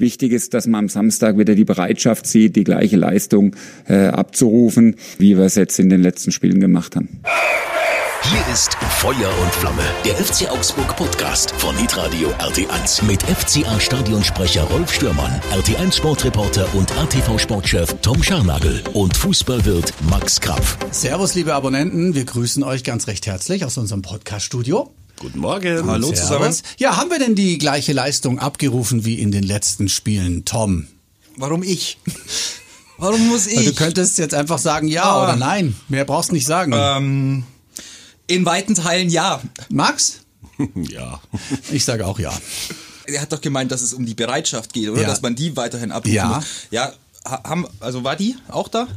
Wichtig ist, dass man am Samstag wieder die Bereitschaft sieht, die gleiche Leistung äh, abzurufen, wie wir es jetzt in den letzten Spielen gemacht haben. Hier ist Feuer und Flamme, der FC Augsburg Podcast von Hitradio RT1 mit FCA Stadionsprecher Rolf Stürmann, RT1 Sportreporter und ATV Sportchef Tom Scharnagel und Fußballwirt Max Krapf. Servus, liebe Abonnenten, wir grüßen euch ganz recht herzlich aus unserem Podcast-Studio. Guten Morgen. Hallo Servus. zusammen. Ja, haben wir denn die gleiche Leistung abgerufen wie in den letzten Spielen, Tom? Warum ich? Warum muss ich? Du könntest jetzt einfach sagen ja ah. oder nein. Mehr brauchst du nicht sagen. Ähm, in weiten Teilen ja. Max? ja. Ich sage auch ja. Er hat doch gemeint, dass es um die Bereitschaft geht, oder? Ja. Dass man die weiterhin abrufen Ja. muss. Ja, haben, also war die auch da?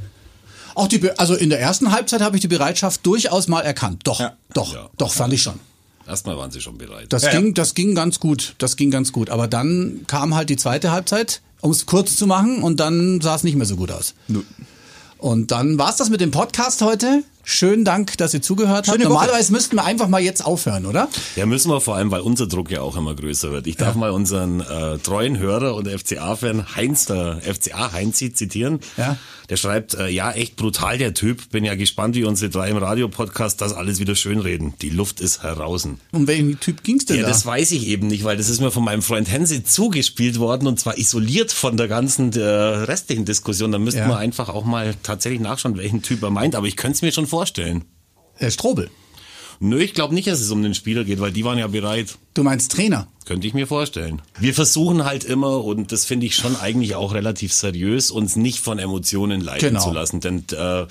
Auch die, also in der ersten Halbzeit habe ich die Bereitschaft durchaus mal erkannt. Doch, ja. doch, ja. doch, fand ich schon. Erstmal waren sie schon bereit. Das ging, das ging ganz gut. Das ging ganz gut. Aber dann kam halt die zweite Halbzeit, um es kurz zu machen, und dann sah es nicht mehr so gut aus. Nö. Und dann war's das mit dem Podcast heute. Schönen Dank, dass ihr zugehört habt. Normalerweise müssten wir einfach mal jetzt aufhören, oder? Ja, müssen wir vor allem, weil unser Druck ja auch immer größer wird. Ich darf ja. mal unseren äh, treuen Hörer und FCA-Fan Heinz, der FCA-Heinzi zitieren. Ja. Der schreibt, äh, ja, echt brutal der Typ. Bin ja gespannt, wie unsere drei im Radiopodcast das alles wieder schönreden. Die Luft ist heraus. Um welchen Typ ging's denn ja, da? das weiß ich eben nicht, weil das ist mir von meinem Freund Hensi zugespielt worden und zwar isoliert von der ganzen der restlichen Diskussion. Da müssten Ja. wir einfach auch mal tatsächlich nachschauen, welchen Typ er meint. Aber ich könnte es mir schon vorstellen. Herr Strobel. Nö, ich glaube nicht, dass es um den Spieler geht, weil die waren ja bereit. Du meinst Trainer? Könnte ich mir vorstellen. Wir versuchen halt immer, und das finde ich schon eigentlich auch relativ seriös, uns nicht von Emotionen leiten Genau. zu lassen. Denn äh,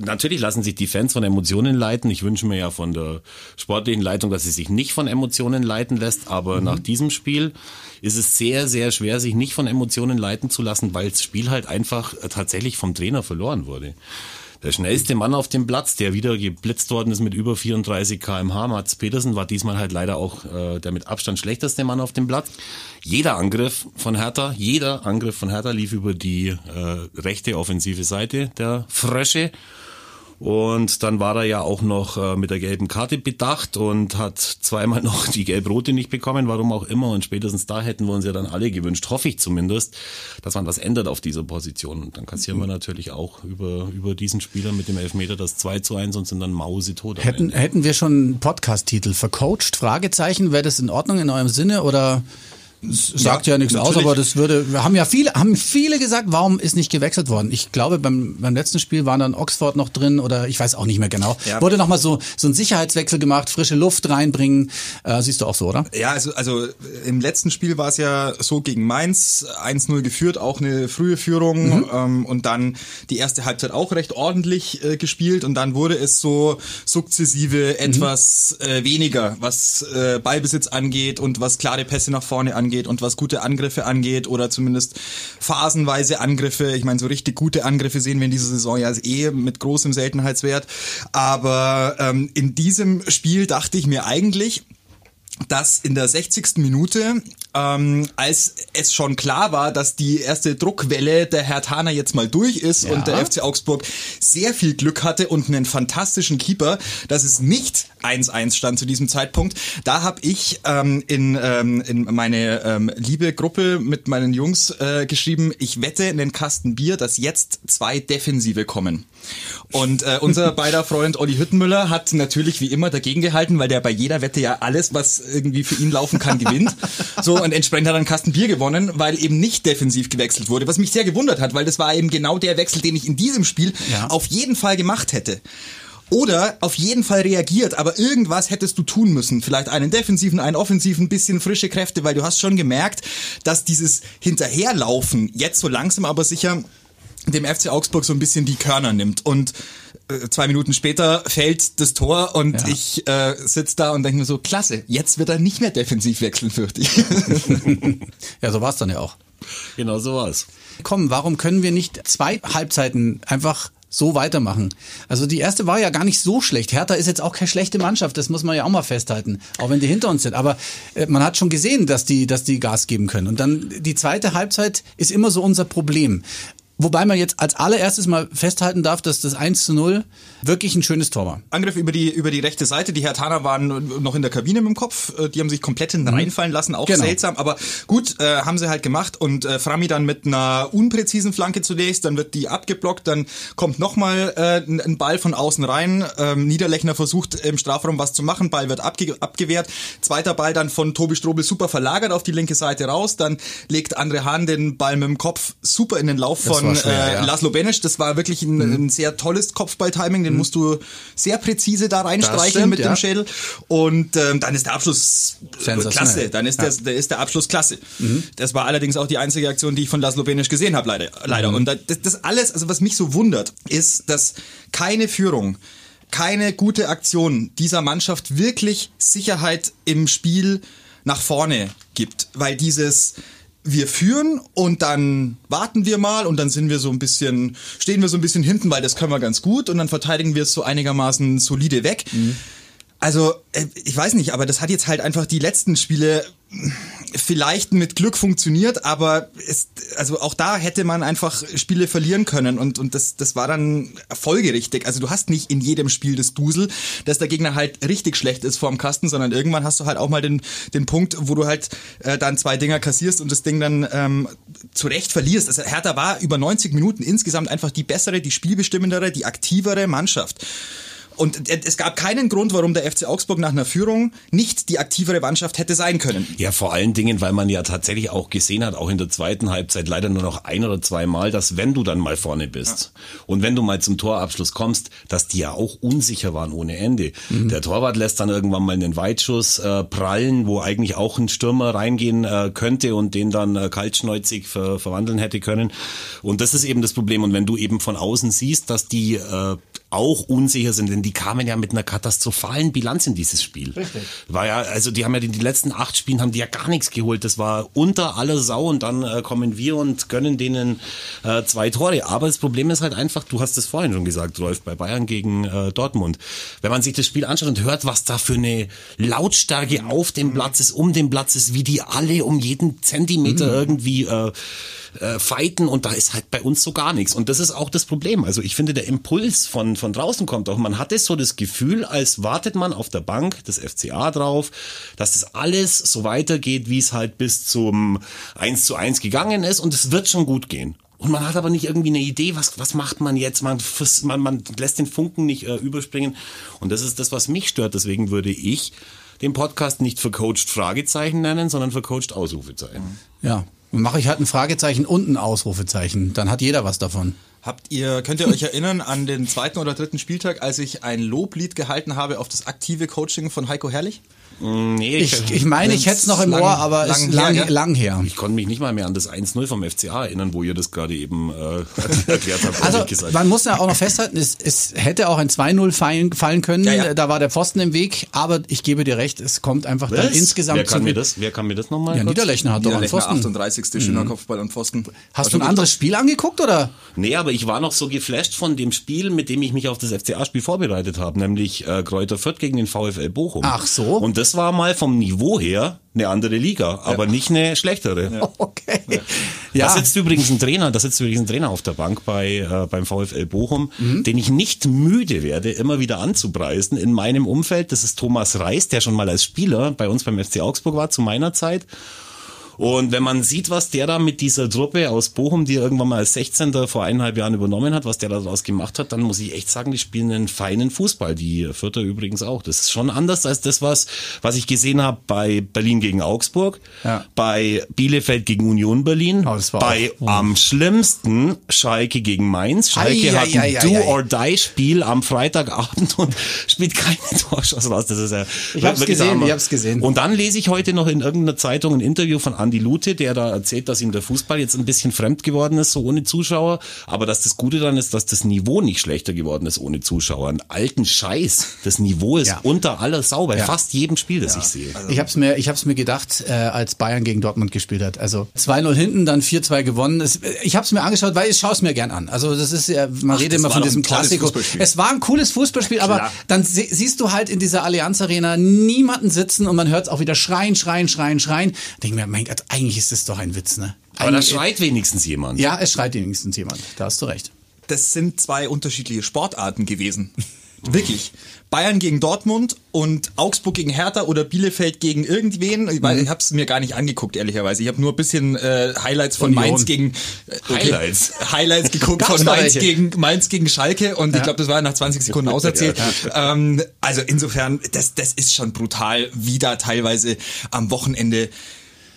natürlich lassen sich die Fans von Emotionen leiten. Ich wünsche mir ja von der sportlichen Leitung, dass sie sich nicht von Emotionen leiten lässt. Aber nach diesem Spiel ist es sehr, sehr schwer, sich nicht von Emotionen leiten zu lassen, weil das Spiel halt einfach äh, tatsächlich vom Trainer verloren wurde. Der schnellste Mann auf dem Platz, der wieder geblitzt worden ist mit über 34 kmh, Mats Petersen, war diesmal halt leider auch äh, der mit Abstand schlechteste Mann auf dem Platz. Jeder Angriff von Hertha, jeder Angriff von Hertha lief über die äh, rechte offensive Seite der Frösche. Und dann war er ja auch noch äh, mit der gelben Karte bedacht und hat zweimal noch die gelb-rote nicht bekommen, warum auch immer. Und spätestens da hätten wir uns ja dann alle gewünscht, hoffe ich zumindest, dass man was ändert auf dieser Position. Und dann kassieren wir natürlich auch über, über diesen Spieler mit dem Elfmeter das 2 zu 1 und sind dann mausetot. Hätten, hätten wir schon einen Podcast-Titel vercoacht? Fragezeichen, wäre das in Ordnung in eurem Sinne oder sagt ja, Ja, nichts aus, natürlich. aber das würde, wir haben ja viele, haben viele gesagt, warum ist nicht gewechselt worden? Ich glaube, beim, beim letzten Spiel waren dann Oxford noch drin oder ich weiß auch nicht mehr genau. Ja. Wurde nochmal so, so ein Sicherheitswechsel gemacht, frische Luft reinbringen. Äh, siehst du auch so, oder? Ja, also, also im letzten Spiel war es ja so gegen Mainz, 1-0 geführt, auch eine frühe Führung ähm, und dann die erste Halbzeit auch recht ordentlich äh, gespielt und dann wurde es so sukzessive etwas äh, weniger, was äh, Ballbesitz angeht und was klare Pässe nach vorne angeht und was gute Angriffe angeht oder zumindest phasenweise Angriffe. Ich meine, so richtig gute Angriffe sehen wir in dieser Saison ja eh mit großem Seltenheitswert. Aber ähm, in diesem Spiel dachte ich mir eigentlich, dass in der 60. Minute, ähm, als es schon klar war, dass die erste Druckwelle der Herthaner jetzt mal durch ist Ja. und der FC Augsburg sehr viel Glück hatte und einen fantastischen Keeper, dass es nicht 1-1 stand zu diesem Zeitpunkt. Da habe ich ähm, in, ähm, in meine ähm, liebe Gruppe mit meinen Jungs äh, geschrieben, ich wette in den Kasten Bier, dass jetzt zwei Defensive kommen. Und äh, unser beider Freund Olli Hüttenmüller hat natürlich wie immer dagegen gehalten, weil der bei jeder Wette ja alles, was irgendwie für ihn laufen kann, gewinnt. So, und entsprechend hat er einen Kasten Bier gewonnen, weil eben nicht defensiv gewechselt wurde, was mich sehr gewundert hat, weil das war eben genau der Wechsel, den ich in diesem Spiel Ja. auf jeden Fall gemacht hätte. Oder auf jeden Fall reagiert, aber irgendwas hättest du tun müssen. Vielleicht einen defensiven, einen offensiven, bisschen frische Kräfte, weil du hast schon gemerkt, dass dieses Hinterherlaufen jetzt so langsam aber sicher dem FC Augsburg so ein bisschen die Körner nimmt. Und zwei Minuten später fällt das Tor und Ja. ich äh, sitze da und denke mir so, klasse, jetzt wird er nicht mehr defensiv wechseln, fürchte ich. Ja, so war es dann ja auch. Genau so war's. Komm, warum können wir nicht zwei Halbzeiten einfach so weitermachen? Also die erste war ja gar nicht so schlecht. Hertha ist jetzt auch keine schlechte Mannschaft, das muss man ja auch mal festhalten, auch wenn die hinter uns sind. Aber äh, man hat schon gesehen, dass die, dass die Gas geben können. Und dann die zweite Halbzeit ist immer so unser Problem. Wobei man jetzt als allererstes mal festhalten darf, dass das 1 zu 0 wirklich ein schönes Tor war. Angriff über die, über die rechte Seite. Die Hertaner waren noch in der Kabine mit dem Kopf. Äh, Die haben sich komplett hinten reinfallen lassen. Auch Genau. seltsam. Aber gut, äh, haben sie halt gemacht. Und äh, Frami dann mit einer unpräzisen Flanke zunächst. Dann wird die abgeblockt. Dann kommt nochmal äh, ein Ball von außen rein. Ähm, Niederlechner versucht im Strafraum was zu machen. Ball wird abge abgewehrt. Zweiter Ball dann von Tobi Strobel super verlagert auf die linke Seite raus. Dann legt André Hahn den Ball mit dem Kopf super in den Lauf Das von war schwer, äh, ja. Laszlo Benesch. Das war wirklich ein, ein sehr tolles Kopfball-Timing. Den musst du sehr präzise da reinstreichen stimmt, mit ja. dem Schädel. Und ähm, dann ist der Abschluss Sensationell. klasse. Dann ist, der, der, ist der Abschluss klasse. Das war allerdings auch die einzige Aktion, die ich von Laszlo Benisch gesehen habe, leider. leider. Und das, das alles, also was mich so wundert, ist, dass keine Führung, keine gute Aktion dieser Mannschaft wirklich Sicherheit im Spiel nach vorne gibt. Weil dieses wir führen und dann warten wir mal und dann sind wir so ein bisschen, stehen wir so ein bisschen hinten, weil das können wir ganz gut und dann verteidigen wir es so einigermaßen solide weg. Also, äh, ich weiß nicht, aber das hat jetzt halt einfach die letzten Spiele vielleicht mit Glück funktioniert, aber es, also auch da hätte man einfach Spiele verlieren können und, und das, das war dann folgerichtig. Also du hast nicht in jedem Spiel das Dusel, dass der Gegner halt richtig schlecht ist vorm Kasten, sondern irgendwann hast du halt auch mal den, den Punkt, wo du halt äh, dann zwei Dinger kassierst und das Ding dann ähm, zu Recht verlierst. Also Hertha war über 90 Minuten insgesamt einfach die bessere, die spielbestimmendere, die aktivere Mannschaft. Und es gab keinen Grund, warum der FC Augsburg nach einer Führung nicht die aktivere Mannschaft hätte sein können. Ja, vor allen Dingen, weil man ja tatsächlich auch gesehen hat, auch in der zweiten Halbzeit leider nur noch ein oder zwei Mal, dass wenn du dann mal vorne bist und wenn du mal zum Torabschluss kommst, dass die ja auch unsicher waren ohne Ende. Der Torwart lässt dann irgendwann mal einen Weitschuss äh, prallen, wo eigentlich auch ein Stürmer reingehen äh, könnte und den dann äh, kaltschneuzig ver verwandeln hätte können. Und das ist eben das Problem. Und wenn du eben von außen siehst, dass die äh, auch unsicher sind, denn die kamen ja mit einer katastrophalen Bilanz in dieses Spiel. Richtig. War ja, also die haben ja die, die letzten acht Spielen haben die ja gar nichts geholt. Das war unter aller Sau und dann äh, kommen wir und gönnen denen äh, zwei Tore. Aber das Problem ist halt einfach, du hast es vorhin schon gesagt, Rolf, bei Bayern gegen äh, Dortmund. Wenn man sich das Spiel anschaut und hört, was da für eine Lautstärke auf dem Platz ist, um den Platz ist, wie die alle um jeden Zentimeter irgendwie äh, äh, fighten und da ist halt bei uns so gar nichts. Und das ist auch das Problem. Also ich finde, der Impuls von, von draußen kommt auch. Man hatte so das Gefühl, als wartet man auf der Bank des FCA drauf, dass das alles so weitergeht, wie es halt bis zum 1 zu 1 gegangen ist und es wird schon gut gehen. Und man hat aber nicht irgendwie eine Idee, was, was macht man jetzt? Man, man, man lässt den Funken nicht äh, überspringen. Und das ist das, was mich stört. Deswegen würde ich den Podcast nicht vercoacht Fragezeichen nennen, sondern vercoacht Ausrufezeichen. Ja. Mache ich halt ein Fragezeichen und ein Ausrufezeichen. Dann hat jeder was davon. Habt ihr, könnt ihr euch erinnern an den zweiten oder dritten Spieltag, als ich ein Loblied gehalten habe auf das aktive Coaching von Heiko Herrlich? Nee, Ich, ich meine, ich hätte es noch im Lang- Ohr, aber lang ist lang, her, gell? lang her. Ich konnte mich nicht mal mehr an das 1-0 vom FCA erinnern, wo ihr das gerade eben äh, erklärt habt. Also man muss ja auch noch festhalten, es, es hätte auch ein 2-0 fallen, fallen können. Ja, ja. Da war der Pfosten im Weg, aber ich gebe dir recht, es kommt einfach dann Was? insgesamt wer kann zu mir das, wer kann mir das nochmal? Ja, Niederlechner hat doch einen Pfosten. 38. schöner Kopfball und Pfosten. Hast du ein anderes Spiel angeguckt oder? Nee, aber ich war noch so geflasht von dem Spiel, mit dem ich mich auf das FCA-Spiel vorbereitet habe, nämlich äh, Kräuter Fürth gegen den VfL Bochum. Ach so. Und das war mal vom Niveau her eine andere Liga, aber nicht eine schlechtere. Okay. Da Ja. sitzt übrigens ein Trainer, da sitzt übrigens ein Trainer auf der Bank bei äh, beim VfL Bochum, Mhm. den ich nicht müde werde, immer wieder anzupreisen in meinem Umfeld. Das ist Thomas Reis, der schon mal als Spieler bei uns beim FC Augsburg war zu meiner Zeit. Und wenn man sieht, was der da mit dieser Truppe aus Bochum, die er irgendwann mal als 16. vor eineinhalb Jahren übernommen hat, was der daraus gemacht hat, dann muss ich echt sagen, die spielen einen feinen Fußball. Die Vierter übrigens auch. Das ist schon anders als das, was, was ich gesehen habe bei Berlin gegen Augsburg, Ja. bei Bielefeld gegen Union Berlin, Oh, bei auch- am schlimmsten Schalke gegen Mainz. Schalke Ei, hat ei, ein ei, ei, ei. Do-or-Die-Spiel am Freitagabend und spielt keine Torschuss raus. Das ist ja Ich hab's gesehen, ich hab's gesehen. Und dann lese ich heute noch in irgendeiner Zeitung ein Interview von Andy Lute, der da erzählt, dass ihm der Fußball jetzt ein bisschen fremd geworden ist, so ohne Zuschauer. Aber dass das Gute dann ist, dass das Niveau nicht schlechter geworden ist ohne Zuschauer. Ein alten Scheiß. Das Niveau ist Ja. unter aller Sau bei Ja. fast jedem Spiel, das ich sehe. Ich habe es mir, ich hab's mir gedacht, äh, als Bayern gegen Dortmund gespielt hat. Also 2-0 hinten, dann 4-2 gewonnen. Es, ich habe es mir angeschaut, weil ich schaue es mir gern an. Also das ist ja, man redet immer von diesem Klassiko. Fußballspiel. Es war ein cooles Fußballspiel, aber dann sie, siehst du halt in dieser Allianz Arena niemanden sitzen und man hört es auch wieder schreien, schreien, schreien, schreien. Denk mir, mein Gott, Gott, eigentlich ist es doch ein Witz, ne? Aber da schreit wenigstens jemand. Ja, es schreit wenigstens jemand. Da hast du recht. das sind zwei unterschiedliche Sportarten gewesen. Wirklich. Bayern gegen Dortmund und Augsburg gegen Hertha oder Bielefeld gegen irgendwen. Ich, Mhm. ich habe es mir gar nicht angeguckt, ehrlicherweise. Ich habe nur ein bisschen äh, Highlights von Union. Mainz gegen äh, Highlights? Highlights geguckt von Mainz gegen Mainz gegen Schalke und ich glaube, das war nach 20 Sekunden auserzählt. Ähm, also insofern, das das ist schon brutal, wie da teilweise am Wochenende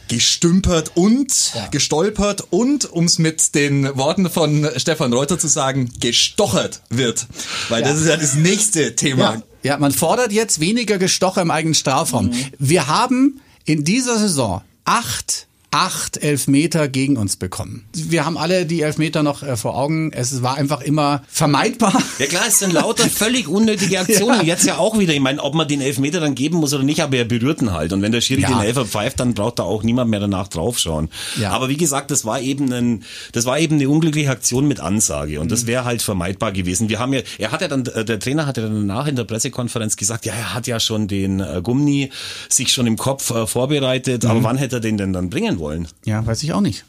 gestümpert und gestolpert und, um es mit den Worten von Stefan Reuter zu sagen, gestochert wird. Weil das ist ja das nächste Thema. Ja, man fordert jetzt weniger Gestocher im eigenen Strafraum. Wir haben in dieser Saison acht acht Elfmeter gegen uns bekommen. Wir haben alle die Elfmeter noch äh, vor Augen. Es war einfach immer vermeidbar. Ja klar, es sind lauter völlig unnötige Aktionen. Jetzt ja auch wieder. Ich meine, ob man den Elfmeter dann geben muss oder nicht, aber er berührt ihn halt. Und wenn der Schiri Ja. den Elfer pfeift, dann braucht da auch niemand mehr danach draufschauen. Ja. Aber wie gesagt, das war eben ein, das war eben eine unglückliche Aktion mit Ansage. Und Mhm. das wäre halt vermeidbar gewesen. Wir haben ja, er hat ja dann, äh, der Trainer hat ja dann danach in der Pressekonferenz gesagt, ja, er hat ja schon den äh, Gummi sich schon im Kopf äh, vorbereitet. Mhm. Aber wann hätte er den denn dann bringen wollen? Ja, weiß ich auch nicht.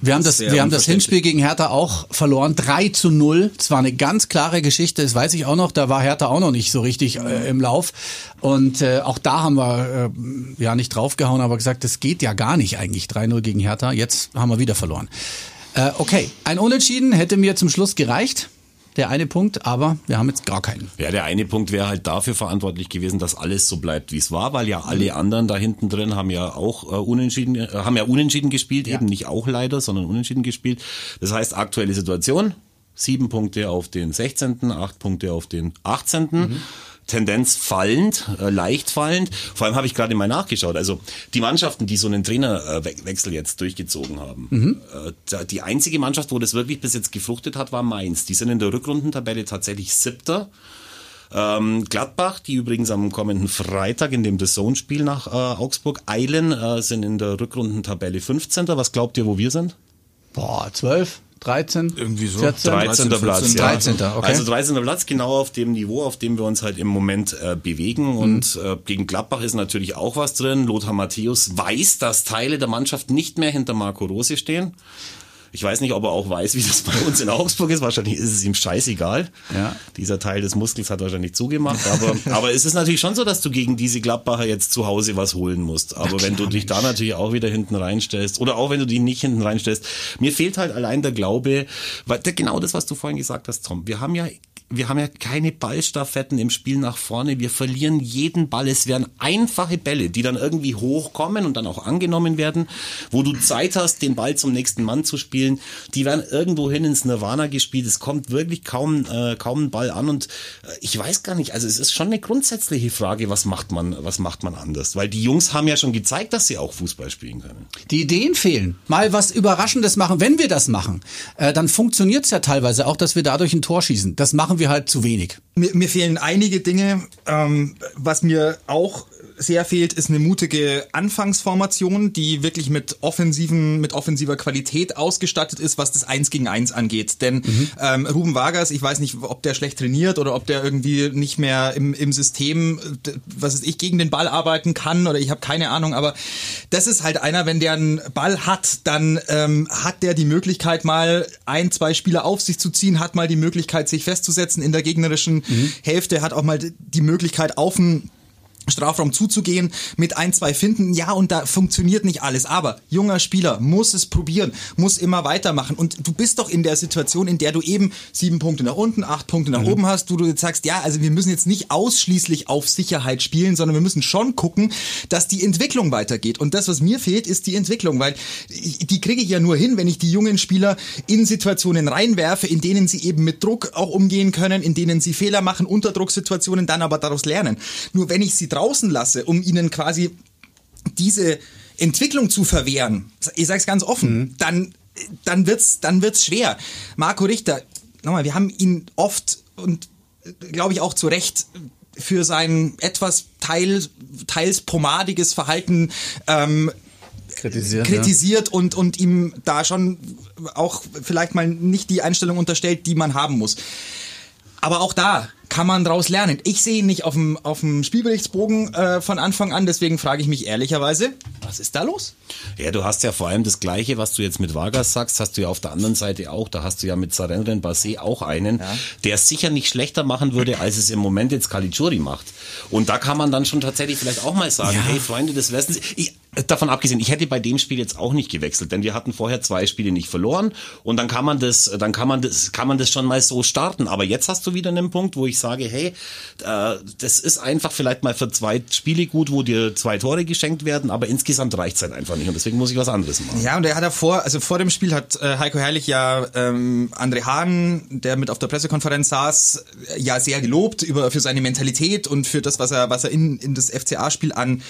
Wir haben das, wir haben das. Hinspiel gegen Hertha auch verloren. 3 zu 0. Es war eine ganz klare Geschichte. Das weiß ich auch noch. Da war Hertha auch noch nicht so richtig äh, im Lauf. Und äh, auch da haben wir äh, ja nicht draufgehauen, aber gesagt, das geht ja gar nicht eigentlich. 3-0 gegen Hertha. Jetzt haben wir wieder verloren. Äh, okay, ein Unentschieden hätte mir zum Schluss gereicht. Der eine Punkt, aber wir haben jetzt gar keinen. Ja, der eine Punkt wäre halt dafür verantwortlich gewesen, dass alles so bleibt, wie es war, weil ja alle anderen da hinten drin haben ja auch äh, unentschieden, äh, haben ja unentschieden gespielt, eben nicht auch leider, sondern unentschieden gespielt. Das heißt, aktuelle Situation, sieben Punkte auf den 16., acht Punkte auf den 18. Tendenz fallend, äh, leicht fallend. Vor allem habe ich gerade mal nachgeschaut. Also die Mannschaften, die so einen Trainerwechsel jetzt durchgezogen haben, äh, da- die einzige Mannschaft, wo das wirklich bis jetzt gefruchtet hat, war Mainz. Die sind in der Rückrundentabelle tatsächlich siebter. Ähm, Gladbach, die übrigens am kommenden Freitag in dem The Zone-Spiel nach äh, Augsburg eilen, äh, sind in der Rückrundentabelle 15. Was glaubt ihr, wo wir sind? Boah, 12, 13? Irgendwie so. 14? 13. 13. Platz. Ja. 13., okay. Also 13. Platz, genau auf dem Niveau, auf dem wir uns halt im Moment äh, bewegen. Und äh, gegen Gladbach ist natürlich auch was drin. Lothar Matthäus weiß, dass Teile der Mannschaft nicht mehr hinter Marco Rose stehen. Ich weiß nicht, ob er auch weiß, wie das bei uns in Augsburg ist. Wahrscheinlich ist es ihm scheißegal. Ja. Dieser Teil des Muskels hat wahrscheinlich zugemacht. Aber, aber es ist natürlich schon so, dass du gegen diese Gladbacher jetzt zu Hause was holen musst. Aber wenn du dich da natürlich auch wieder hinten reinstellst oder auch wenn du die nicht hinten reinstellst, mir fehlt halt allein der Glaube, weil genau das, was du vorhin gesagt hast, Tom. Wir haben ja wir haben ja keine Ballstaffetten im Spiel nach vorne. Wir verlieren jeden Ball. Es werden einfache Bälle, die dann irgendwie hochkommen und dann auch angenommen werden, wo du Zeit hast, den Ball zum nächsten Mann zu spielen. Die werden irgendwo hin ins Nirvana gespielt. Es kommt wirklich kaum, äh, kaum ein Ball an und äh, ich weiß gar nicht. Also es ist schon eine grundsätzliche Frage, was macht man, was macht man anders? Weil die Jungs haben ja schon gezeigt, dass sie auch Fußball spielen können. Die Ideen fehlen. Mal was Überraschendes machen. Wenn wir das machen, äh, dann funktioniert's ja teilweise auch, dass wir dadurch ein Tor schießen. Das machen wir halt zu wenig. Mir, mir fehlen einige Dinge. Ähm, was mir auch sehr fehlt, ist eine mutige Anfangsformation, die wirklich mit offensiven, mit offensiver Qualität ausgestattet ist, was das Eins gegen Eins angeht. Denn ähm, Ruben Vargas, ich weiß nicht, ob der schlecht trainiert oder ob der irgendwie nicht mehr im, im System, was weiß ich, gegen den Ball arbeiten kann oder ich habe keine Ahnung, aber das ist halt einer, wenn der einen Ball hat, dann ähm, hat der die Möglichkeit mal ein, zwei Spieler auf sich zu ziehen, hat mal die Möglichkeit, sich festzusetzen in der gegnerischen Hälfte, hat auch mal die Möglichkeit auf einen Strafraum zuzugehen, mit ein, zwei Finden, ja, und da funktioniert nicht alles. Aber junger Spieler muss es probieren, muss immer weitermachen. Und du bist doch in der Situation, in der du eben sieben Punkte nach unten, acht Punkte nach oben hast, wo du jetzt sagst, ja, also wir müssen jetzt nicht ausschließlich auf Sicherheit spielen, sondern wir müssen schon gucken, dass die Entwicklung weitergeht. Und das, was mir fehlt, ist die Entwicklung, weil die kriege ich ja nur hin, wenn ich die jungen Spieler in Situationen reinwerfe, in denen sie eben mit Druck auch umgehen können, in denen sie Fehler machen, Unterdrucksituationen, dann aber daraus lernen. Nur wenn ich sie draußen lasse, um ihnen quasi diese Entwicklung zu verwehren, ich sage es ganz offen, dann, dann wird's, dann wird's schwer. Marco Richter, nochmal, wir haben ihn oft und glaube ich auch zu Recht für sein etwas teil, teils pomadiges Verhalten ähm, Kritisiert. kritisiert und, und ihm da schon auch vielleicht mal nicht die Einstellung unterstellt, die man haben muss. Aber auch da kann man daraus lernen? Ich sehe ihn nicht auf dem, auf dem Spielberichtsbogen äh, von Anfang an, deswegen frage ich mich ehrlicherweise, was ist da los? Ja, du hast ja vor allem das Gleiche, was du jetzt mit Vargas sagst, hast du ja auf der anderen Seite auch. Da hast du ja mit Sarenren Basé auch einen, ja. der es sicher nicht schlechter machen würde, als es im Moment jetzt Caligiuri macht. Und da kann man dann schon tatsächlich vielleicht auch mal sagen, ja. hey Freunde des Westens, ich, davon abgesehen, ich hätte bei dem Spiel jetzt auch nicht gewechselt, denn wir hatten vorher zwei Spiele nicht verloren und dann kann man das, dann kann man das, kann man das schon mal so starten. Aber jetzt hast du wieder einen Punkt, wo ich sage, hey, äh, das ist einfach vielleicht mal für zwei Spiele gut, wo dir zwei Tore geschenkt werden, aber insgesamt reicht's halt einfach nicht und deswegen muss ich was anderes machen. Ja, und er hat davor, also vor dem Spiel hat äh, Heiko Herrlich ja ähm, André Hahn, der mit auf der Pressekonferenz saß, ja sehr gelobt über für seine Mentalität und für das, was er, was er in, in das FCA-Spiel an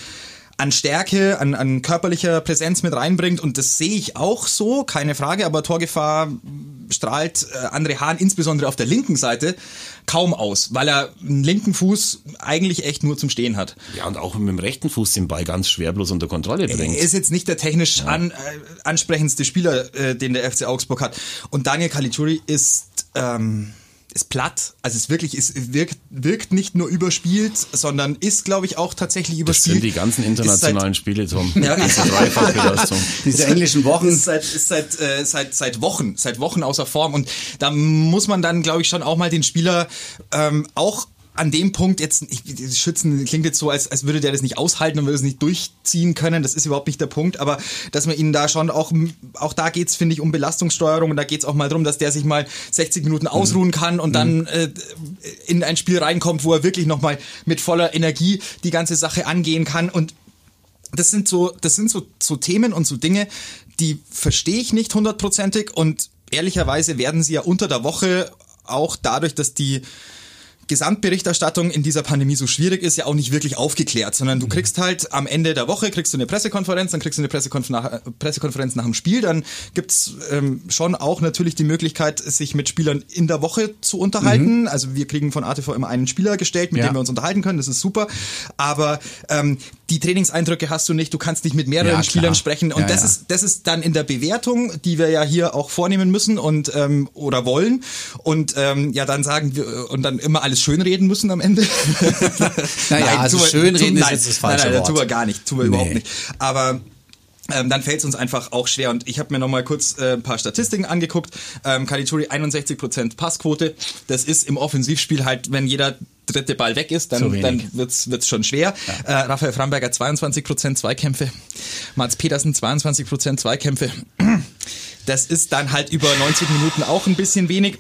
an Stärke, an, an körperlicher Präsenz mit reinbringt. Und das sehe ich auch so, keine Frage. Aber Torgefahr strahlt äh, André Hahn insbesondere auf der linken Seite kaum aus, weil er einen linken Fuß eigentlich echt nur zum Stehen hat. Ja, und auch mit dem rechten Fuß den Ball ganz schwer bloß unter Kontrolle bringt. Er ist jetzt nicht der technisch ja. an, äh, ansprechendste Spieler, äh, den der FC Augsburg hat. Und Daniel Caligiuri ist... Ähm, ist platt. Also es wirklich ist, wirkt, wirkt nicht nur überspielt, sondern ist, glaube ich, auch tatsächlich überspielt. Das sind die ganzen internationalen seit, Spiele, Tom. Ja. Diese Dreifachbelastung. Diese englischen Wochen. Ist seit, ist seit, äh, seit, seit Wochen, seit Wochen außer Form. Und da muss man dann, glaube ich, schon auch mal den Spieler ähm, auch an dem Punkt jetzt, ich, Schützen klingt jetzt so, als, als würde der das nicht aushalten und würde es nicht durchziehen können. Das ist überhaupt nicht der Punkt, aber dass man ihn da schon auch, auch da geht's finde ich, um Belastungssteuerung und da geht's auch mal darum, dass der sich mal 60 Minuten ausruhen mhm. kann und mhm. dann äh, in ein Spiel reinkommt, wo er wirklich nochmal mit voller Energie die ganze Sache angehen kann. Und das sind so, das sind so, so Themen und so Dinge, die verstehe ich nicht hundertprozentig und ehrlicherweise werden sie ja unter der Woche auch dadurch, dass die Gesamtberichterstattung in dieser Pandemie so schwierig ist, ja auch nicht wirklich aufgeklärt, sondern du mhm. kriegst halt am Ende der Woche kriegst du eine Pressekonferenz, dann kriegst du eine Pressekonf nach, Pressekonferenz nach dem Spiel, dann gibt's ähm, schon auch natürlich die Möglichkeit, sich mit Spielern in der Woche zu unterhalten. Mhm. Also wir kriegen von ATV immer einen Spieler gestellt, mit ja. dem wir uns unterhalten können, das ist super. Aber ähm, die Trainingseindrücke hast du nicht, du kannst nicht mit mehreren ja, Spielern sprechen und ja, das ist das ist dann in der Bewertung, die wir ja hier auch vornehmen müssen und ähm, oder wollen und ähm, ja dann sagen wir und dann immer alles schönreden müssen am Ende. naja, nein, also schönreden ist jetzt das falsche nein, nein, Wort. tun wir gar nicht, tun wir nee. überhaupt nicht. Aber ähm, dann fällt es uns einfach auch schwer. Und ich habe mir noch mal kurz äh, ein paar Statistiken angeguckt. Ähm, Caligiuri 61% Passquote. Das ist im Offensivspiel halt, wenn jeder dritte Ball weg ist, dann, dann wird's wird's schon schwer. Ja. Äh, Raphael Framberger 22% Zweikämpfe. Mats Petersen 22% Zweikämpfe. Das ist dann halt über 90 Minuten auch ein bisschen wenig.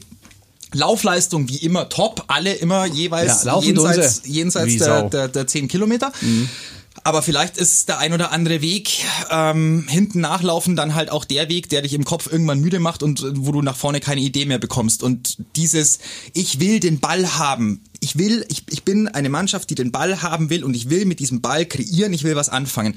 Laufleistung wie immer top, alle immer jeweils ja, jenseits, jenseits der, der, der 10 Kilometer. Mhm. Aber vielleicht ist der ein oder andere Weg ähm, hinten nachlaufen dann halt auch der Weg, der dich im Kopf irgendwann müde macht und wo du nach vorne keine Idee mehr bekommst. Und dieses, ich will den Ball haben. Ich will, ich, ich bin eine Mannschaft, die den Ball haben will und ich will mit diesem Ball kreieren, ich will was anfangen.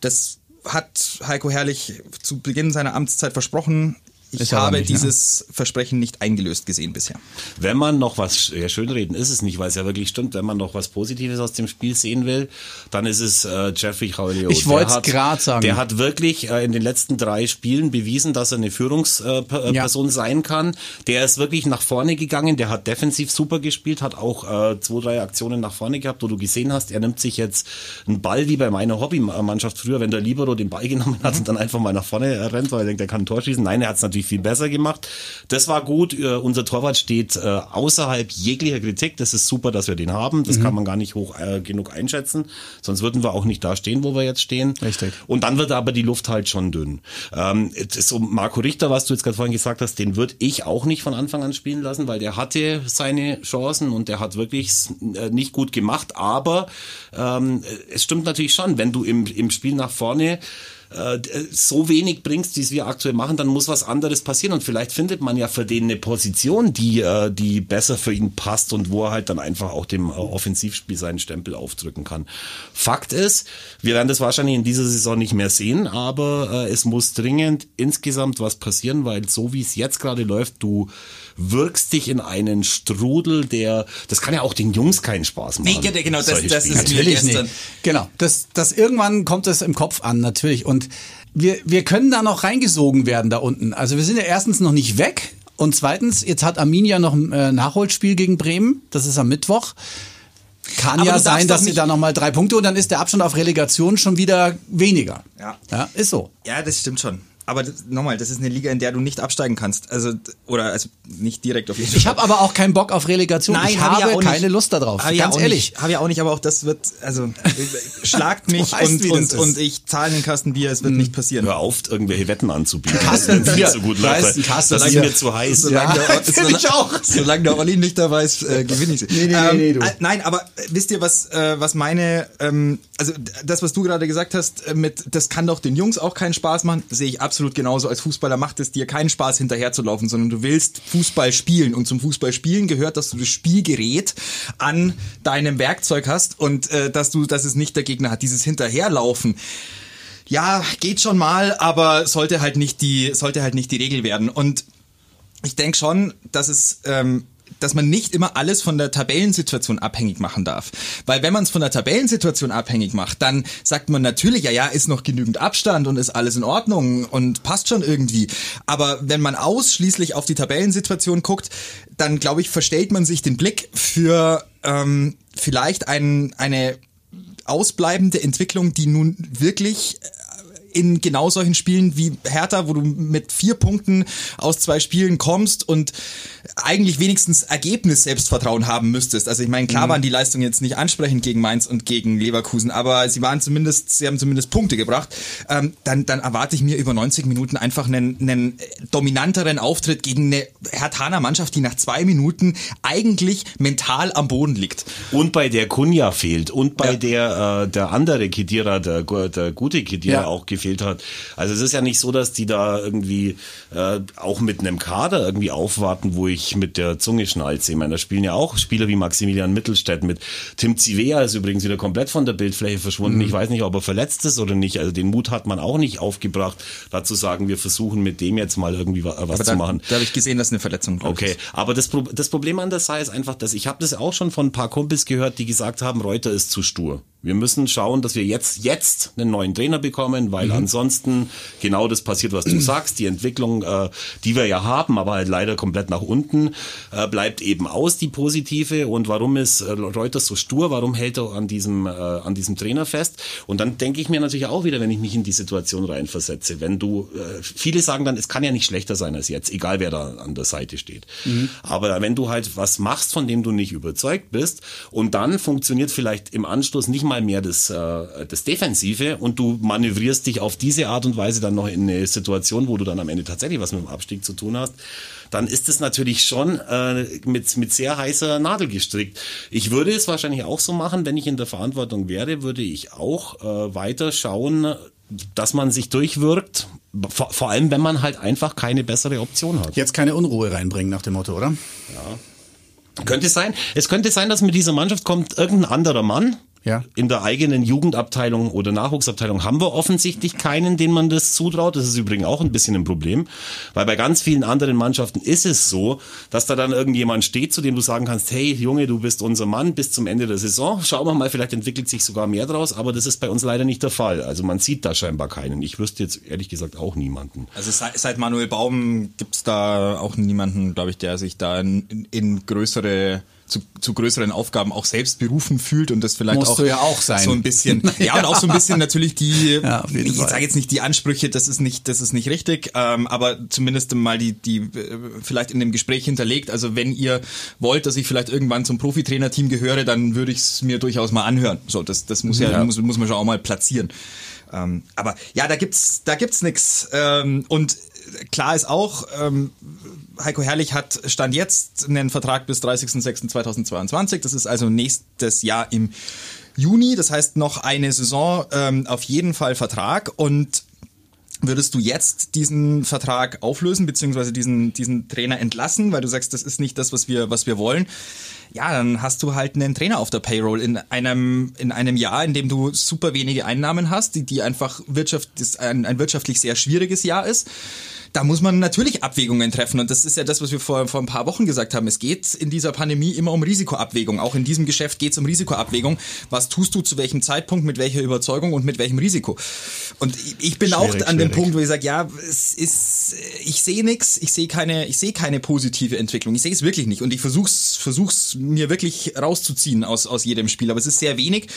Das hat Heiko Herrlich zu Beginn seiner Amtszeit versprochen. Ich habe nicht, dieses ne? Versprechen nicht eingelöst gesehen bisher. Wenn man noch was, ja, schönreden ist es nicht, weil es ja wirklich stimmt, wenn man noch was Positives aus dem Spiel sehen will, dann ist es äh, Jeffrey Raulio. Ich wollte es gerade sagen. Der hat wirklich äh, in den letzten drei Spielen bewiesen, dass er eine Führungsperson äh, ja. sein kann. Der ist wirklich nach vorne gegangen, der hat defensiv super gespielt, hat auch äh, zwei, drei Aktionen nach vorne gehabt, wo du gesehen hast, er nimmt sich jetzt einen Ball wie bei meiner Hobbymannschaft früher, wenn der Libero den Ball genommen hat mhm. und dann einfach mal nach vorne rennt, weil er denkt, er kann ein Tor schießen. Nein, er hat es natürlich viel besser gemacht. Das war gut. Äh, unser Torwart steht äh, außerhalb jeglicher Kritik. Das ist super, dass wir den haben. Das mhm. kann man gar nicht hoch äh, genug einschätzen. Sonst würden wir auch nicht da stehen, wo wir jetzt stehen. Richtig. Und dann wird aber die Luft halt schon dünn. Ähm, so Marco Richter, was du jetzt gerade vorhin gesagt hast, den würde ich auch nicht von Anfang an spielen lassen, weil der hatte seine Chancen und der hat wirklich nicht gut gemacht. Aber ähm, es stimmt natürlich schon, wenn du im, im Spiel nach vorne äh, so wenig bringst, wie es wir aktuell machen, dann muss was anderes passieren und vielleicht findet man ja für den eine Position, die, äh, die besser für ihn passt und wo er halt dann einfach auch dem äh, Offensivspiel seinen Stempel aufdrücken kann. Fakt ist, wir werden das wahrscheinlich in dieser Saison nicht mehr sehen, aber es muss dringend insgesamt was passieren, weil so wie es jetzt gerade läuft, du wirkst dich in einen Strudel, der, das kann ja auch den Jungs keinen Spaß machen. Nee, genau, das, das ist natürlich nicht. Genau, das, das irgendwann kommt es im Kopf an, natürlich. Und wir, wir können da noch reingesogen werden da unten. Also wir sind ja erstens noch nicht weg Und zweitens, jetzt hat Arminia noch ein äh, Nachholspiel gegen Bremen. Das ist am Mittwoch. Kann Aber ja sein, dass sie da nochmal drei Punkte und dann ist der Abstand auf Relegation schon wieder weniger. Ja. ja ist so. Ja, das stimmt schon. Aber nochmal, das ist eine Liga, in der du nicht absteigen kannst. Also, oder also nicht direkt auf jeden Fall. Ich habe aber auch keinen Bock auf Relegation. ich hab habe auch keine nicht. Lust darauf. Hab ich Ganz ehrlich. Habe ich auch nicht, aber auch das wird, also schlagt mich weißt, und, und. Hm. und ich zahle einen Kasten Bier, es wird nicht passieren. Hör auf, irgendwelche Wetten anzubieten. Kasten Das ist Bier. so gut läuft. Kasten Das ist Bier. mir zu heiß. Solange, Ja, der, find ich auch. solange der Olli nicht dabei ist, äh, gewinne ich sie. Nee, nee, nee, nee, du. äh, nein, aber äh, wisst ihr, was, äh, was meine, ähm, also das, was du gerade gesagt hast, äh, mit, das kann doch den Jungs auch keinen Spaß machen, sehe ich absolut genauso. Als Fußballer macht es dir keinen Spaß, hinterherzulaufen, sondern du willst Fußball spielen. Und zum Fußballspielen gehört, dass du das Spielgerät an deinem Werkzeug hast und äh, dass du, dass es nicht der Gegner hat. Dieses Hinterherlaufen ja, geht schon mal, aber sollte halt nicht die, sollte halt nicht die Regel werden. Und ich denke schon, dass es, ähm, dass man nicht immer alles von der Tabellensituation abhängig machen darf. Weil wenn man es von der Tabellensituation abhängig macht, dann sagt man natürlich, ja, ja, ist noch genügend Abstand und ist alles in Ordnung und passt schon irgendwie. Aber wenn man ausschließlich auf die Tabellensituation guckt, dann glaube ich, verstellt man sich den Blick für ähm, vielleicht ein, eine ausbleibende Entwicklung, die nun wirklich in genau solchen Spielen wie Hertha, wo du mit vier Punkten aus zwei Spielen kommst und eigentlich wenigstens Ergebnis Selbstvertrauen haben müsstest. Also ich meine, klar waren die Leistungen jetzt nicht ansprechend gegen Mainz und gegen Leverkusen, aber sie waren zumindest, sie haben zumindest Punkte gebracht. Ähm, dann, dann erwarte ich mir über 90 Minuten einfach einen, einen dominanteren Auftritt gegen eine Herthaner Mannschaft, die nach zwei Minuten eigentlich mental am Boden liegt. Und bei der Kunja fehlt und bei Ja. der äh, der andere Kedira, der, der gute Kedira Ja. auch gefehlt hat. Also es ist ja nicht so, dass die da irgendwie äh, auch mit einem Kader irgendwie aufwarten, wo ich mit der Zunge schnalze. Ich meine, da spielen ja auch Spieler wie Maximilian Mittelstädt mit. Tim Zivea ist übrigens wieder komplett von der Bildfläche verschwunden. Ich weiß nicht, ob er verletzt ist oder nicht. Also den Mut hat man auch nicht aufgebracht, da zu sagen, wir versuchen mit dem jetzt mal irgendwie wa- was Aber zu da, machen. da habe ich gesehen, dass eine Verletzung Okay, ist. aber das, Pro das Problem an der Sache ist einfach, dass ich habe das auch schon von ein paar Kumpels gehört, die gesagt haben, Reuter ist zu stur. Wir müssen schauen, dass wir jetzt jetzt einen neuen Trainer bekommen, weil ansonsten genau das passiert, was du sagst. Die Entwicklung, äh, die wir ja haben, aber halt leider komplett nach unten, äh, bleibt eben aus, die positive. Und warum ist äh, Reuters so stur? Warum hält er an diesem, äh, an diesem Trainer fest? Und dann denke ich mir natürlich auch wieder, wenn ich mich in die Situation reinversetze, wenn du, äh, viele sagen dann, es kann ja nicht schlechter sein als jetzt, egal wer da an der Seite steht. Aber wenn du halt was machst, von dem du nicht überzeugt bist, und dann funktioniert vielleicht im Anschluss nicht mal mehr das, äh, das Defensive und du manövrierst dich auf diese Art und Weise dann noch in eine Situation, wo du dann am Ende tatsächlich was mit dem Abstieg zu tun hast, dann ist es natürlich schon äh, mit, mit sehr heißer Nadel gestrickt. Ich würde es wahrscheinlich auch so machen, wenn ich in der Verantwortung wäre, würde ich auch äh, weiter schauen, dass man sich durchwirkt, vor, vor allem wenn man halt einfach keine bessere Option hat. Jetzt keine Unruhe reinbringen nach dem Motto, oder? Könnte sein. Es könnte sein, dass mit dieser Mannschaft kommt irgendein anderer Mann. Ja. In der eigenen Jugendabteilung oder Nachwuchsabteilung haben wir offensichtlich keinen, den man das zutraut. Das ist übrigens auch ein bisschen ein Problem, weil bei ganz vielen anderen Mannschaften ist es so, dass da dann irgendjemand steht, zu dem du sagen kannst, hey Junge, du bist unser Mann bis zum Ende der Saison. Schauen wir mal, vielleicht entwickelt sich sogar mehr draus, aber das ist bei uns leider nicht der Fall. Also man sieht da scheinbar keinen. Ich wüsste jetzt ehrlich gesagt auch niemanden. Also seit, seit Manuel Baum gibt's da auch niemanden, glaube ich, der sich da in, in größere zu, zu größeren Aufgaben auch selbst berufen fühlt und das vielleicht Musst auch ja auch sein. so ein bisschen ja und auch so ein bisschen natürlich die Ja, ich sage jetzt nicht die Ansprüche das ist nicht das ist nicht richtig ähm, aber zumindest mal die die äh, vielleicht in dem Gespräch hinterlegt. Also wenn ihr wollt dass ich vielleicht irgendwann zum Profitrainerteam gehöre dann würde ich es mir durchaus mal anhören. So das das muss ja, Ja. Muss, muss man schon auch mal platzieren. Ähm, aber ja da gibt's da gibt's nix. Ähm, und klar ist auch ähm, Heiko Herrlich hat Stand jetzt einen Vertrag bis 30.06.2022. Das ist also nächstes Jahr im Juni. Das heißt noch eine Saison ähm, auf jeden Fall Vertrag. Und würdest du jetzt diesen Vertrag auflösen, beziehungsweise diesen, diesen Trainer entlassen, weil du sagst, das ist nicht das, was wir, was wir wollen? Ja, dann hast du halt einen Trainer auf der Payroll in einem, in einem Jahr, in dem du super wenige Einnahmen hast, die, die einfach Wirtschaft, ein, ein wirtschaftlich sehr schwieriges Jahr ist da muss man natürlich Abwägungen treffen. Und das ist ja das, was wir vor, vor ein paar Wochen gesagt haben. Es geht in dieser Pandemie immer um Risikoabwägung. Auch in diesem Geschäft geht es um Risikoabwägung. Was tust du zu welchem Zeitpunkt, mit welcher Überzeugung und mit welchem Risiko? Und ich bin schwierig, auch an dem Punkt, wo ich sage, ja, es ist, ich sehe nichts, ich sehe keine, ich sehe keine positive Entwicklung. Ich sehe es wirklich nicht. Und ich versuch's, versuch's mir wirklich rauszuziehen aus, aus jedem Spiel. Aber es ist sehr wenig.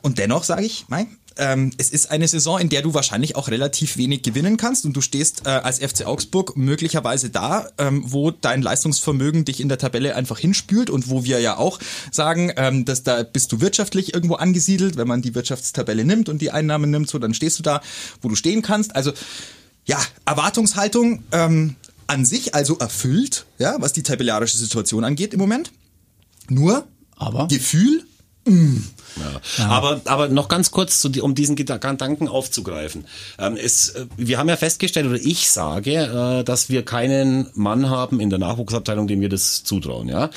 Und dennoch sage ich, nein, ähm, es ist eine Saison, in der du wahrscheinlich auch relativ wenig gewinnen kannst und du stehst äh, als FC Augsburg möglicherweise da, ähm, wo dein Leistungsvermögen dich in der Tabelle einfach hinspült und wo wir ja auch sagen, ähm, dass da bist du wirtschaftlich irgendwo angesiedelt, wenn man die Wirtschaftstabelle nimmt und die Einnahmen nimmt, so dann stehst du da, wo du stehen kannst. Also ja, Erwartungshaltung ähm, an sich also erfüllt, ja, was die tabellarische Situation angeht im Moment. Nur aber Gefühl ja. Ja. Aber, aber noch ganz kurz, um diesen Gedanken aufzugreifen. Ähm, es, äh, wir haben ja festgestellt, oder ich sage, äh, dass wir keinen Mann haben in der Nachwuchsabteilung, dem wir das zutrauen. Ja?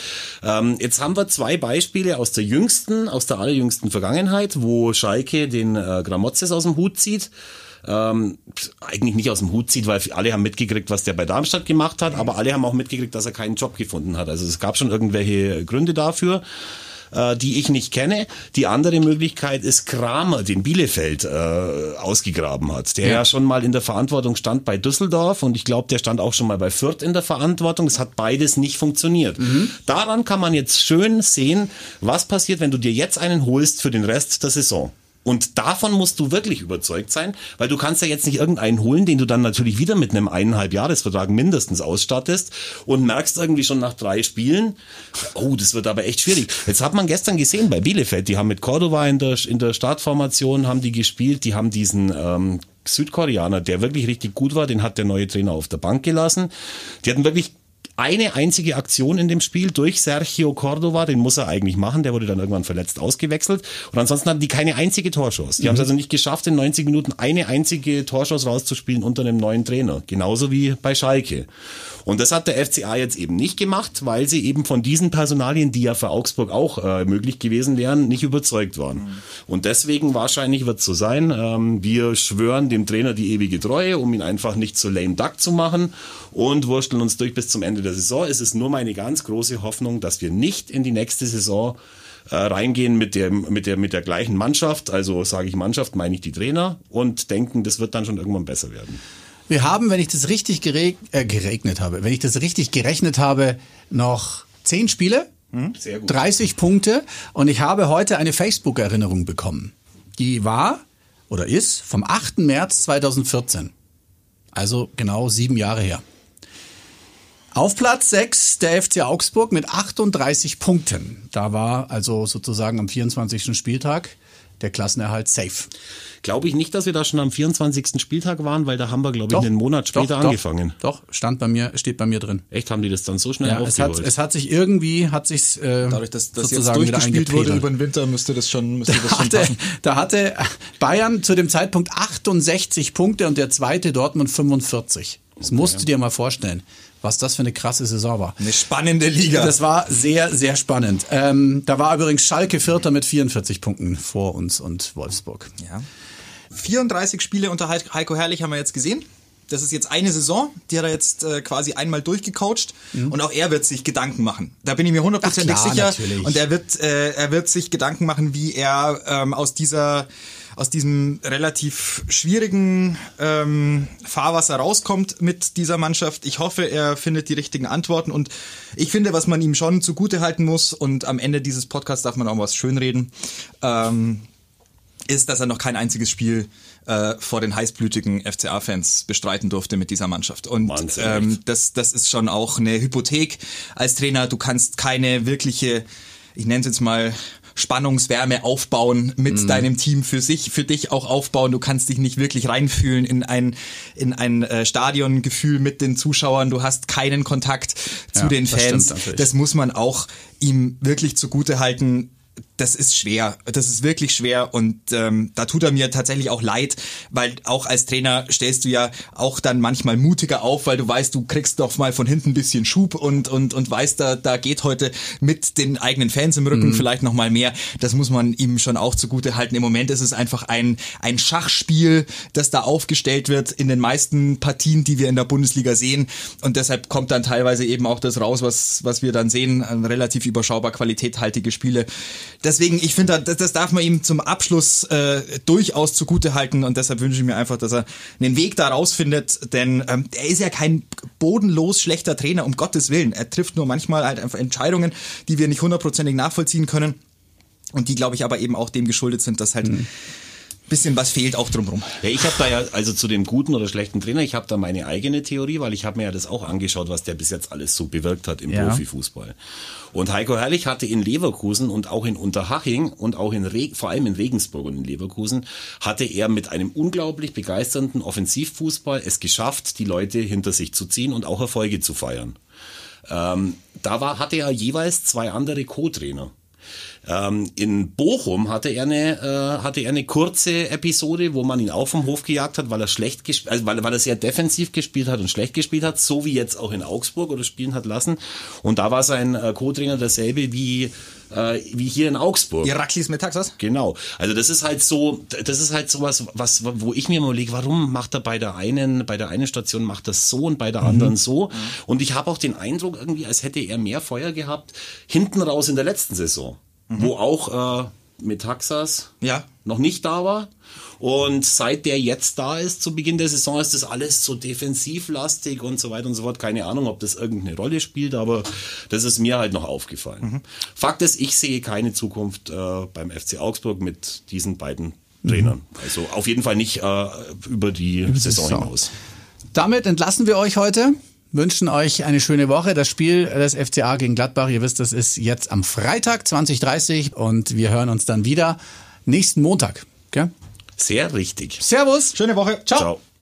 Ähm, jetzt haben wir zwei Beispiele aus der jüngsten, aus der allerjüngsten Vergangenheit, wo Schalke den äh, Gramotzes aus dem Hut zieht. Ähm, eigentlich nicht aus dem Hut zieht, weil alle haben mitgekriegt, was der bei Darmstadt gemacht hat, aber alle haben auch mitgekriegt, dass er keinen Job gefunden hat. Also es gab schon irgendwelche Gründe dafür äh, die ich nicht kenne. Die andere Möglichkeit ist Kramer, den Bielefeld äh, ausgegraben hat, der ja. ja. schon mal in der Verantwortung stand bei Düsseldorf und ich glaube, der stand auch schon mal bei Fürth in der Verantwortung. Es hat beides nicht funktioniert. Mhm. Daran kann man jetzt schön sehen, was passiert, wenn du dir jetzt einen holst für den Rest der Saison. Und davon musst du wirklich überzeugt sein, weil du kannst ja jetzt nicht irgendeinen holen, den du dann natürlich wieder mit einem eineinhalb Jahresvertrag mindestens ausstattest und merkst irgendwie schon nach drei Spielen, oh, das wird aber echt schwierig. Jetzt hat man gestern gesehen bei Bielefeld, die haben mit Cordova in der, in der Startformation haben die gespielt, die haben diesen ähm, Südkoreaner, der wirklich richtig gut war, den hat der neue Trainer auf der Bank gelassen. Die hatten wirklich eine einzige Aktion in dem Spiel durch Sergio Cordova, den muss er eigentlich machen, der wurde dann irgendwann verletzt ausgewechselt. Und ansonsten hatten die keine einzige Torschuss. Die mhm. haben es also nicht geschafft, in 90 Minuten eine einzige Torschuss rauszuspielen unter einem neuen Trainer. Genauso wie bei Schalke. Und das hat der FCA jetzt eben nicht gemacht, weil sie eben von diesen Personalien, die ja für Augsburg auch äh, möglich gewesen wären, nicht überzeugt waren. Mhm. Und deswegen wahrscheinlich wird es so sein, ähm, wir schwören dem Trainer die ewige Treue, um ihn einfach nicht zu lame duck zu machen und wursteln uns durch bis zum Ende der Saison. Es ist nur meine ganz große Hoffnung, dass wir nicht in die nächste Saison äh, reingehen mit der, mit, der, mit der gleichen Mannschaft, also sage ich Mannschaft, meine ich die Trainer, und denken, das wird dann schon irgendwann besser werden. Wir haben, wenn ich das richtig gereg äh, geregnet habe, wenn ich das richtig gerechnet habe, noch zehn Spiele, hm? 30 Punkte und ich habe heute eine Facebook-Erinnerung bekommen. Die war oder ist vom 8. März 2014. Also genau sieben Jahre her. Auf Platz 6 der FC Augsburg mit 38 Punkten. Da war also sozusagen am 24. Spieltag der Klassenerhalt safe. Glaube ich nicht, dass wir da schon am 24. Spieltag waren, weil da haben wir, glaube ich, doch, einen Monat später doch, angefangen. Doch, stand bei mir, steht bei mir drin. Echt, haben die das dann so schnell ja, es hat, es hat sich irgendwie, hat sich äh, Dadurch, dass das sozusagen jetzt durchgespielt wurde über den Winter, müsste das schon, müsste das da schon hatte, Da hatte Bayern zu dem Zeitpunkt 68 Punkte und der zweite Dortmund 45. Das okay. musst du dir mal vorstellen was das für eine krasse Saison war. Eine spannende Liga. Das war sehr, sehr spannend. Ähm, da war übrigens Schalke Vierter mit 44 Punkten vor uns und Wolfsburg. Ja. 34 Spiele unter Heiko Herrlich haben wir jetzt gesehen. Das ist jetzt eine Saison, die hat er jetzt äh, quasi einmal durchgecoacht mhm. und auch er wird sich Gedanken machen. Da bin ich mir hundertprozentig sicher. Natürlich. Und er wird, äh, er wird sich Gedanken machen, wie er ähm, aus dieser aus diesem relativ schwierigen ähm, Fahrwasser rauskommt mit dieser Mannschaft. Ich hoffe, er findet die richtigen Antworten und ich finde, was man ihm schon zugute halten muss und am Ende dieses Podcasts darf man auch was schönreden, ähm, ist, dass er noch kein einziges Spiel äh, vor den heißblütigen FCA-Fans bestreiten durfte mit dieser Mannschaft. Und ähm, das, das ist schon auch eine Hypothek als Trainer. Du kannst keine wirkliche, ich nenne es jetzt mal Spannungswärme aufbauen mit mhm. deinem Team für sich, für dich auch aufbauen. Du kannst dich nicht wirklich reinfühlen in ein, in ein äh, Stadiongefühl mit den Zuschauern. Du hast keinen Kontakt zu ja, den Fans. Das, das muss man auch ihm wirklich zugute halten das ist schwer. Das ist wirklich schwer und ähm, da tut er mir tatsächlich auch leid, weil auch als Trainer stellst du ja auch dann manchmal mutiger auf, weil du weißt, du kriegst doch mal von hinten ein bisschen Schub und und und weißt, da da geht heute mit den eigenen Fans im Rücken mhm. vielleicht noch mal mehr. Das muss man ihm schon auch zugute halten. Im Moment ist es einfach ein ein Schachspiel, das da aufgestellt wird in den meisten Partien, die wir in der Bundesliga sehen und deshalb kommt dann teilweise eben auch das raus, was was wir dann sehen, relativ überschaubar qualitäthaltige Spiele deswegen, ich finde, das, das darf man ihm zum Abschluss äh, durchaus zugute halten und deshalb wünsche ich mir einfach, dass er einen Weg da rausfindet, denn ähm, er ist ja kein bodenlos schlechter Trainer, um Gottes Willen. Er trifft nur manchmal halt einfach Entscheidungen, die wir nicht hundertprozentig nachvollziehen können und die, glaube ich, aber eben auch dem geschuldet sind, dass halt mhm bisschen was fehlt auch drumherum. Ja, ich habe da ja, also zu dem guten oder schlechten Trainer, ich habe da meine eigene Theorie, weil ich habe mir ja das auch angeschaut, was der bis jetzt alles so bewirkt hat im ja. Profifußball. Und Heiko Herrlich hatte in Leverkusen und auch in Unterhaching und auch in Re vor allem in Regensburg und in Leverkusen hatte er mit einem unglaublich begeisternden Offensivfußball es geschafft, die Leute hinter sich zu ziehen und auch Erfolge zu feiern. Ähm, da war, hatte er jeweils zwei andere Co-Trainer. Ähm, in Bochum hatte er eine äh, hatte er eine kurze Episode, wo man ihn auch vom Hof gejagt hat, weil er schlecht gespielt, also weil, weil er sehr defensiv gespielt hat und schlecht gespielt hat, so wie jetzt auch in Augsburg oder spielen hat lassen. Und da war sein äh, Co-Trainer derselbe wie äh, wie hier in Augsburg. Iraklis mit Taxas? Genau. Also das ist halt so, das ist halt sowas, was, wo ich mir mal überlege, warum macht er bei der einen, bei der einen Station macht das so und bei der mhm. anderen so. Mhm. Und ich habe auch den Eindruck irgendwie, als hätte er mehr Feuer gehabt hinten raus in der letzten Saison mhm. wo auch äh, Metaxas ja. noch nicht da war. Und seit der jetzt da ist, zu Beginn der Saison, ist das alles so defensivlastig und so weiter und so fort. Keine Ahnung, ob das irgendeine Rolle spielt, aber das ist mir halt noch aufgefallen. Mhm. Fakt ist, ich sehe keine Zukunft äh, beim FC Augsburg mit diesen beiden Trainern. Mhm. Also auf jeden Fall nicht äh, über die über Saison hinaus. Damit entlassen wir euch heute wünschen euch eine schöne Woche. Das Spiel des FCA gegen Gladbach, ihr wisst, das ist jetzt am Freitag 2030 und wir hören uns dann wieder nächsten Montag. Gell? Sehr richtig. Servus. Schöne Woche. Ciao. Ciao.